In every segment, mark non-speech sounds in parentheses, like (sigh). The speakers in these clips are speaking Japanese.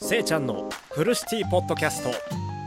せいちゃんのフルシティポッドキャスト。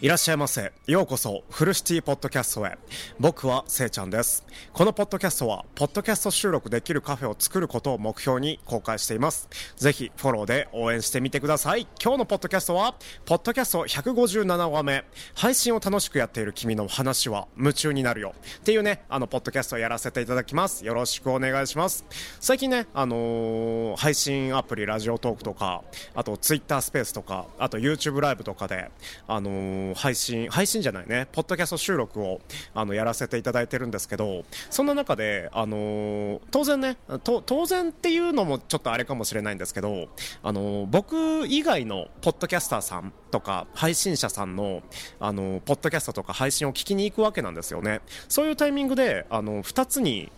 いらっしゃいませ。ようこそ、フルシティポッドキャストへ。僕はせいちゃんです。このポッドキャストは、ポッドキャスト収録できるカフェを作ることを目標に公開しています。ぜひ、フォローで応援してみてください。今日のポッドキャストは、ポッドキャスト157話目、配信を楽しくやっている君の話は夢中になるよ。っていうね、あの、ポッドキャストをやらせていただきます。よろしくお願いします。最近ね、あのー、配信アプリ、ラジオトークとか、あと、ツイッタースペースとか、あと、YouTube ライブとかで、あのー配信、配信じゃないね、ポッドキャスト収録をあのやらせていただいてるんですけど、そんな中で、あの、当然ね、当然っていうのもちょっとあれかもしれないんですけど、あの、僕以外のポッドキャスターさんとか配信者さんの、あのー、ポッドキャストとか配信を聞きに行くわけなんですよね。そういうタイミングで、あの2つに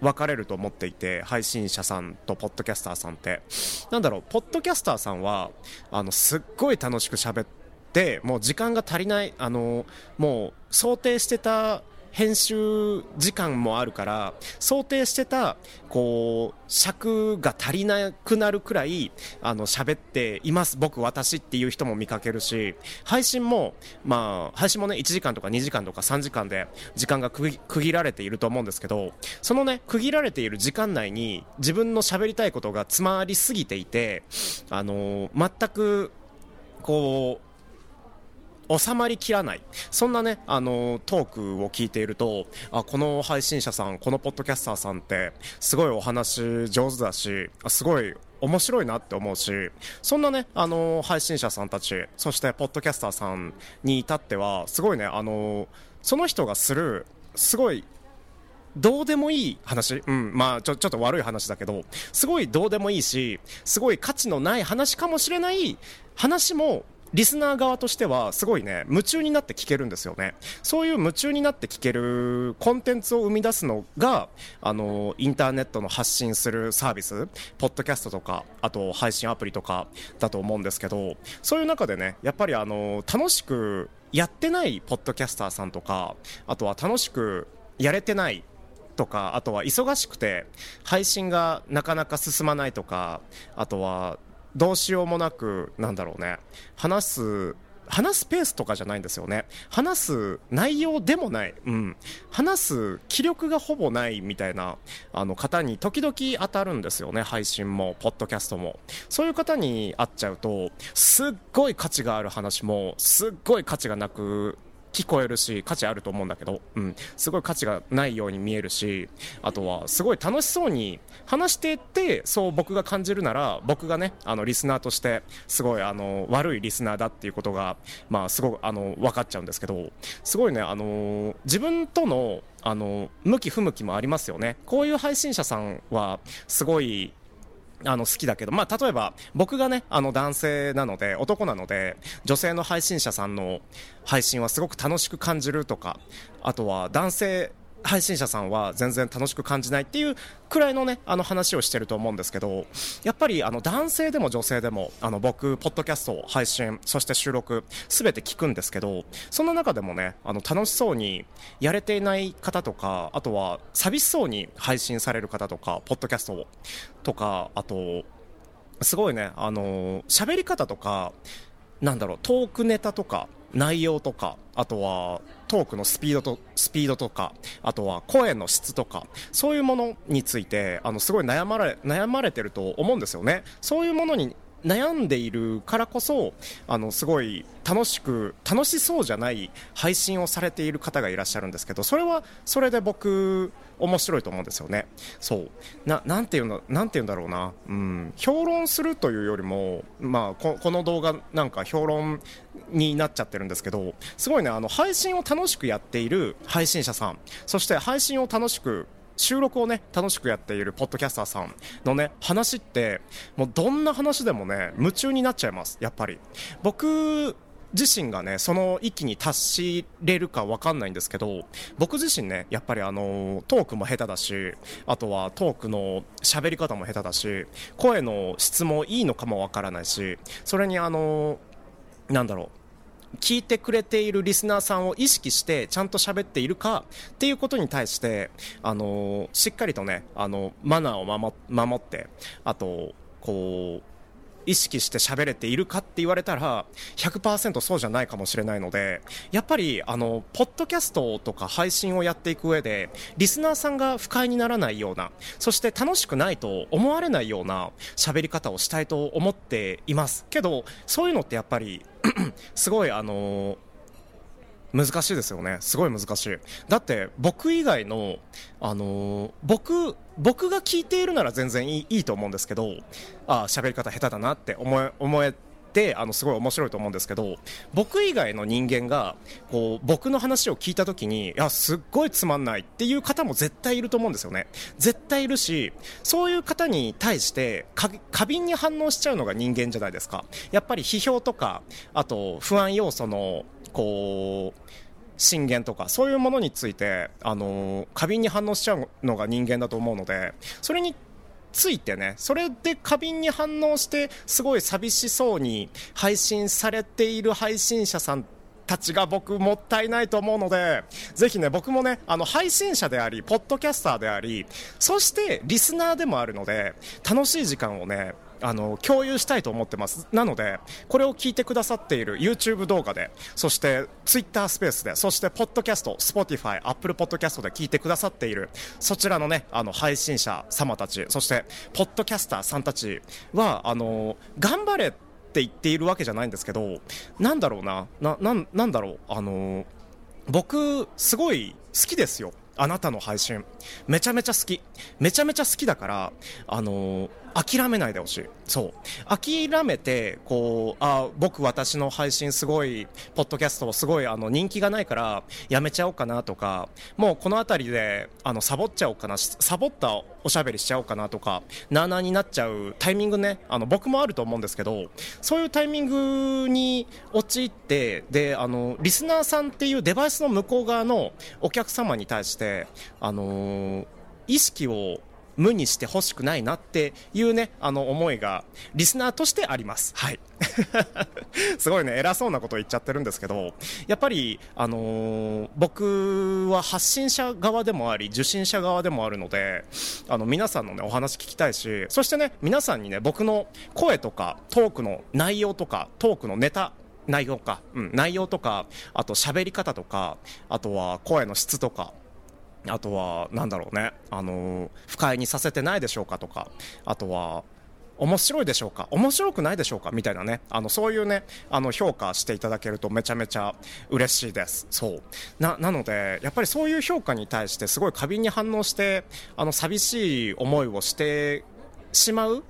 分かれると思っていて配信者さんとポッドキャスターさんってなんだろうポッドキャスターさんはあのすっごい楽しく喋ってでもう時間が足りないあのもう想定してた編集時間もあるから想定してたこう尺が足りなくなるくらいあの喋っています。僕私っていう人も見かけるし配信もまあ配信もね1時間とか2時間とか3時間で時間が区切られていると思うんですけどそのね区切られている時間内に自分の喋りたいことが詰まりすぎていてあの全くこう収まりきらない。そんなね、あの、トークを聞いていると、あ、この配信者さん、このポッドキャスターさんって、すごいお話上手だし、すごい面白いなって思うし、そんなね、あの、配信者さんたち、そしてポッドキャスターさんに至っては、すごいね、あの、その人がする、すごいどうでもいい話、うん、まあちょ、ちょっと悪い話だけど、すごいどうでもいいし、すごい価値のない話かもしれない話もリスナー側としてはすごいね夢中になって聞けるんですよね。そういう夢中になって聞けるコンテンツを生み出すのがあのインターネットの発信するサービスポッドキャストとかあと配信アプリとかだと思うんですけどそういう中でねやっぱりあの楽しくやってないポッドキャスターさんとかあとは楽しくやれてないとかあとは忙しくて配信がなかなか進まないとかあとはどうしようもなくなんだろうね。話す話すペースとかじゃないんですよね。話す内容でもない、うん、話す気力がほぼないみたいなあの方に時々当たるんですよね。配信もポッドキャストも。そういう方に会っちゃうとすっごい価値がある話もすっごい価値がなく聞こえるし価値あると思うんだけど、うん、すごい価値がないように見えるしあとはすごい楽しそうに話していってそう僕が感じるなら僕がねあのリスナーとしてすごいあの悪いリスナーだっていうことが、まあ、すごくあの分かっちゃうんですけどすごいねあの自分とのあの向き不向きもありますよね。こういう配信者さんはすごいあの好きだけど、まあ、例えば僕がねあの男性なので男なので女性の配信者さんの配信はすごく楽しく感じるとかあとは男性配信者さんは全然楽しく感じないっていうくらいのねあの話をしてると思うんですけどやっぱりあの男性でも女性でもあの僕ポッドキャストを配信そして収録すべて聞くんですけどその中でもねあの楽しそうにやれていない方とかあとは寂しそうに配信される方とかポッドキャストをとかあとすごいねあの喋り方とかなんだろうトークネタとか内容とかあとはトークのスピードとスピードとかあとは声の質とかそういうものについてあのすごい悩まれ悩まれてると思うんですよね。そういうものに悩んでいるからこそあのすごい楽しく楽しそうじゃない配信をされている方がいらっしゃるんですけどそれはそれで僕面白いと思うんですよね。そう。ななんていうのなんていうんだろうな、うん、評論するというよりもまあここの動画なんか評論になっちゃってるんですけどすごいねあの配信を楽しくやっている配信者さんそして配信を楽しく収録をね楽しくやっているポッドキャスターさんのね話ってもうどんな話でもね夢中になっちゃいますやっぱり。僕自身がねその域に達しれるか分かんないんですけど僕自身ねやっぱりあのトークも下手だしあとはトークの喋り方も下手だし声の質もいいのかも分からないしそれにあのなんだろう聞いてくれているリスナーさんを意識してちゃんと喋っているかっていうことに対してあのしっかりとねあのマナーを守ってあとこう意識して喋れているかって言われたら100%そうじゃないかもしれないのでやっぱりあのポッドキャストとか配信をやっていく上でリスナーさんが不快にならないようなそして楽しくないと思われないような喋り方をしたいと思っています。けどそういうのってやっぱり (clears throat) すごいあの難しいですよね。すごい難しい。だって僕以外のあのー、僕僕が聞いているなら全然いいいいと思うんですけどあ喋り方下手だなって思え思えてあのすごい面白いと思うんですけど僕以外の人間がこう僕の話を聞いた時にいやすっごいつまんないっていう方も絶対いると思うんですよね。絶対いるしそういう方に対して過敏に反応しちゃうのが人間じゃないですか。やっぱり批評とかあと不安要素のこう震源とかそういうものについて、あの過敏に反応しちゃうのが人間だと思うのでそれについてねそれで過敏に反応してすごい寂しそうに配信されている配信者さんたちが僕もったいないと思うのでぜひね僕もねあの配信者でありポッドキャスターでありそしてリスナーでもあるので楽しい時間をねあの共有したいと思ってます。なのでこれを聞いてくださっている YouTube 動画でそして Twitter スペースでそしてポッドキャスト Spotify、Apple Podcast で聞いてくださっているそちらのねあの配信者様たちそしてポッドキャスターさんたちはあの頑張れって言っているわけじゃないんですけどなんだろうななななんだろうあの僕すごい好きですよ。あなたの配信。めちゃめちゃ好き。めちゃめちゃ好きだからあの諦めないでほしい。そう。諦めて、こう、あ、僕私の配信すごい、ポッドキャストすごい、あの、人気がないから、やめちゃおうかなとか、もうこの辺りで、あの、サボっちゃおうかな、サボったおしゃべりしちゃおうかなとか、なーなーになっちゃうタイミングね、あの、僕もあると思うんですけど、そういうタイミングに陥って、で、あの、リスナーさんっていうデバイスの向こう側のお客様に対して、あのー、意識を無にしてほしくないなっていうね、あの思いがリスナーとしてあります。はい。(laughs) すごいね、偉そうなことを言っちゃってるんですけど、やっぱり、あのー、僕は発信者側でもあり、受信者側でもあるので、あの、皆さんのね、お話聞きたいし、そしてね、皆さんにね、僕の声とか、トークの内容とか、トークのネタ、内容か、うん、内容とか、あと喋り方とか、あとは声の質とか、あとは、なんだろうね、あの不快にさせてないでしょうかとか、あとは、面白いでしょうか？面白くないでしょうか？みたいなね、あの、そういうね、あの、評価していただけるとめちゃめちゃ嬉しいです。そう。な、なので、やっぱりそういう評価に対してすごい過敏に反応して、あの、寂しい思いをしてしまう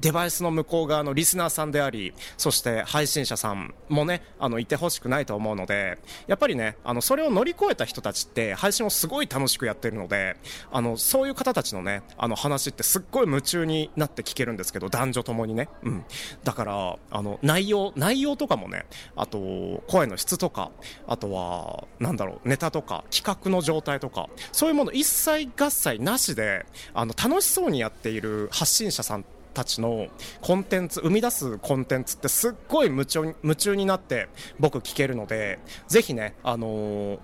デバイスの向こう側のリスナーさんであり、そして配信者さんもね、あの、いてほしくないと思うので、やっぱりね、あの、それを乗り越えた人たちって配信をすごい楽しくやってるので、あの、そういう方たちのね、あの話ってすっごい夢中になって聞けるんですけど、男女ともにね。うん。だから、あの、内容、内容とかもね、あと、声の質とか、あとは、なんだろう、ネタとか、企画の状態とか、そういうもの一切合切なしで、あの、楽しそうにやっている発信者さんたちのコンテンツ生み出すコンテンツってすっごい夢中夢中になって僕聞けるのでぜひね、あのー、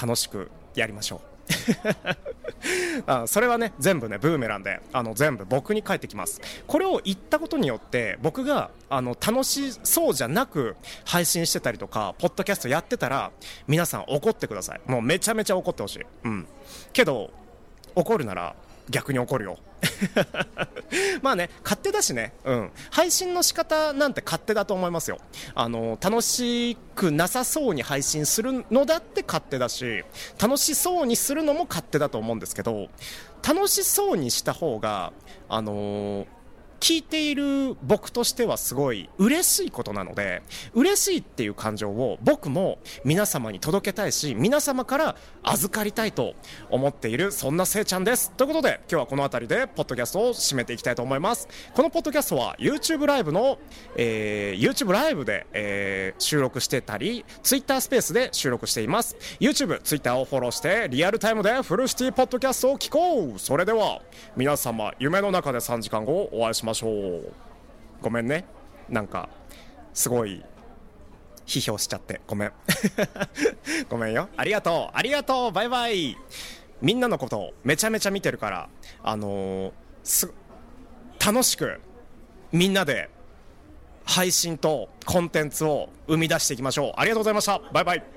楽しくやりましょう。(laughs) あそれはね全部ねブーメランであの全部僕に返ってきます。これを言ったことによって僕があの楽しそうじゃなく配信してたりとかポッドキャストやってたら皆さん怒ってください。もうめちゃめちゃ怒ってほしい。うん。けど怒るなら逆に怒るよ。(laughs) (laughs) まあね、勝手だしね、うん。配信の仕方なんて勝手だと思いますよ。あの、楽しくなさそうに配信するのだって勝手だし、楽しそうにするのも勝手だと思うんですけど、楽しそうにした方が、あのー聞いている僕としてはすごい嬉しいことなので、嬉しいっていう感情を僕も皆様に届けたいし、皆様から預かりたいと思っている、そんなせいちゃんです。ということで、今日はこの辺りで、ポッドキャストを締めていきたいと思います。このポッドキャストは YouTube ライブの、えー、YouTube ライブで、えー、収録してたり、Twitter スペースで収録しています。YouTube、Twitter をフォローして、リアルタイムでフルシティポッドキャストを聞こうそれでは、皆様、夢の中で3時間後お会いしましょう。ましょう。ごめんね。なんかすごい批評しちゃって。ごめん。(laughs) ごめんよ。ありがとう。ありがとう。バイバイ。みんなのことめちゃめちゃ見てるからあのー、す楽しくみんなで配信とコンテンツを生み出していきましょう。ありがとうございました。バイバイ。